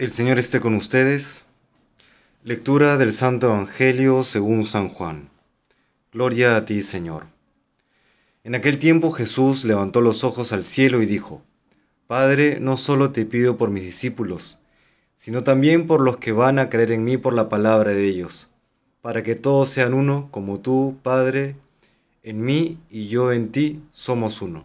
El Señor esté con ustedes. Lectura del Santo Evangelio según San Juan. Gloria a ti, Señor. En aquel tiempo Jesús levantó los ojos al cielo y dijo, Padre, no solo te pido por mis discípulos, sino también por los que van a creer en mí por la palabra de ellos, para que todos sean uno, como tú, Padre, en mí y yo en ti somos uno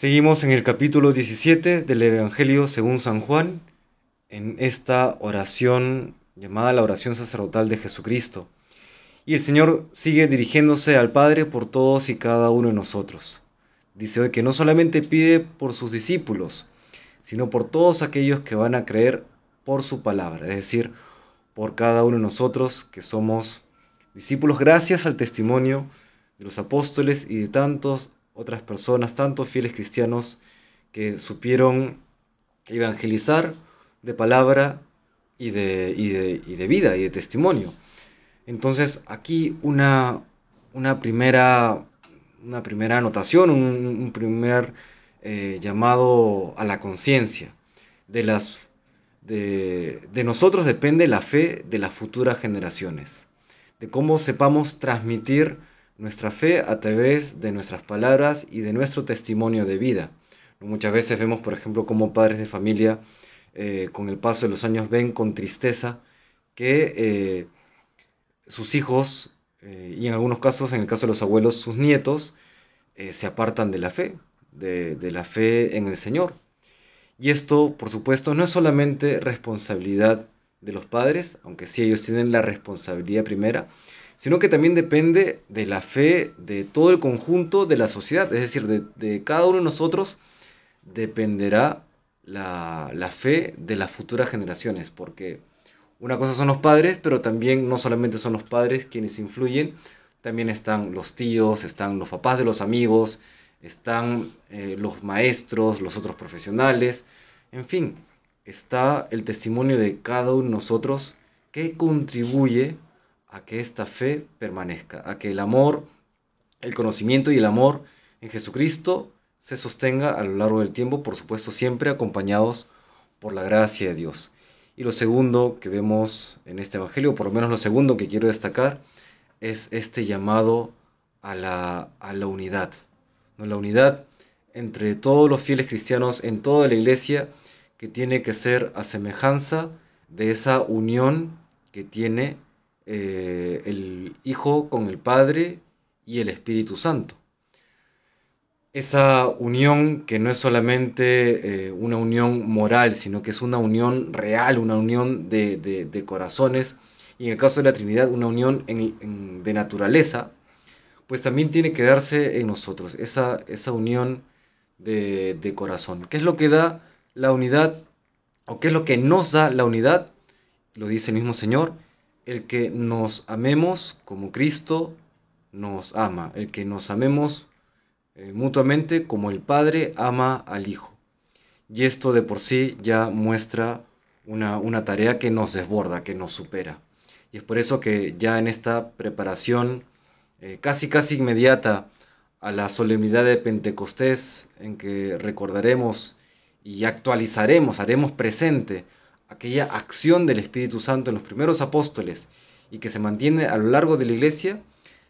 Seguimos en el capítulo 17 del Evangelio según San Juan, en esta oración llamada la oración sacerdotal de Jesucristo. Y el Señor sigue dirigiéndose al Padre por todos y cada uno de nosotros. Dice hoy que no solamente pide por sus discípulos, sino por todos aquellos que van a creer por su palabra, es decir, por cada uno de nosotros que somos discípulos gracias al testimonio de los apóstoles y de tantos otras personas, tantos fieles cristianos que supieron evangelizar de palabra y de, de, vida y de testimonio. Entonces aquí una, una, primera, una primera anotación, un, primer eh, llamado a la conciencia. De, las, de, de nosotros depende la fe de las futuras generaciones, de cómo sepamos transmitir nuestra fe a través de nuestras palabras y de nuestro testimonio de vida. Muchas veces vemos, por ejemplo, como padres de familia eh, con el paso de los años ven con tristeza que eh, sus hijos, eh, y en algunos casos, en el caso de los abuelos, sus nietos, se apartan de la fe, de, de la fe en el Señor. Y esto, por supuesto, no es solamente responsabilidad de los padres, aunque sí ellos tienen la responsabilidad primera, sino que también depende de la fe de todo el conjunto de la sociedad, es decir, de, cada uno de nosotros dependerá la, fe de las futuras generaciones, porque una cosa son los padres, pero también no solamente son los padres quienes influyen, también están los tíos, están los papás de los amigos, están eh, los maestros, los otros profesionales, en fin, está el testimonio de cada uno de nosotros que contribuye a que esta fe permanezca, a que el amor, el conocimiento y el amor en Jesucristo se sostenga a lo largo del tiempo, por supuesto siempre acompañados por la gracia de Dios. Y lo segundo que vemos en este Evangelio, por lo menos lo segundo que quiero destacar, es este llamado a la, a la unidad. ¿no? La unidad entre todos los fieles cristianos en toda la iglesia que tiene que ser a semejanza de esa unión que tiene eh, el Hijo con el Padre y el Espíritu Santo. Esa unión que no es solamente eh, una unión moral, sino que es una unión real, una unión de, corazones, y en el caso de la Trinidad, una unión de naturaleza, pues también tiene que darse en nosotros, esa, esa unión de, de corazón. ¿Qué es lo que da la unidad? ¿O qué es lo que nos da la unidad? Lo dice el mismo Señor, el que nos amemos como Cristo nos ama, el que nos amemos eh, mutuamente como el Padre ama al Hijo. Y esto de por sí ya muestra una, tarea que nos desborda, que nos supera. Y es por eso que ya en esta preparación eh, casi casi inmediata a la solemnidad de Pentecostés, en que recordaremos y actualizaremos, haremos presente aquella acción del Espíritu Santo en los primeros apóstoles y que se mantiene a lo largo de la iglesia,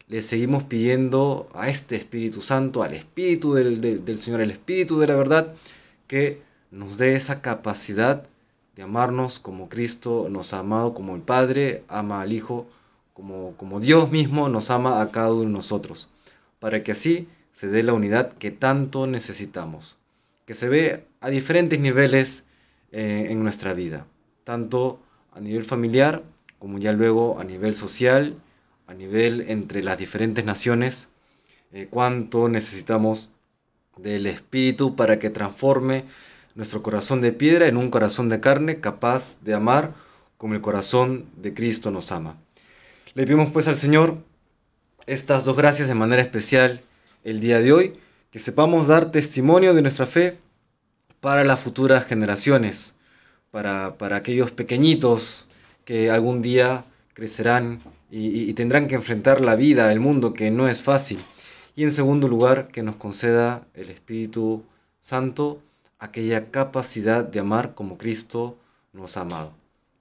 le seguimos pidiendo a este Espíritu Santo, al Espíritu del, Señor, el Espíritu de la verdad, que nos dé esa capacidad de de amarnos como Cristo nos ha amado, como el Padre ama al Hijo, como, como Dios mismo nos ama a cada uno de nosotros, para que así se dé la unidad que tanto necesitamos, que se ve a diferentes niveles eh, en nuestra vida, tanto a nivel familiar como ya luego a nivel social, a nivel entre las diferentes naciones, eh, cuánto necesitamos del Espíritu para que transforme nuestro corazón de piedra en un corazón de carne capaz de amar como el corazón de Cristo nos ama. Le pedimos pues al Señor estas dos gracias de manera especial el día de hoy, que sepamos dar testimonio de nuestra fe para las futuras generaciones, para, para aquellos pequeñitos que algún día crecerán y, y tendrán que enfrentar la vida, el mundo, que no es fácil. Y en segundo lugar, que nos conceda el Espíritu Santo aquella capacidad de amar como Cristo nos ha amado.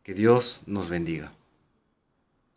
Que Dios nos bendiga.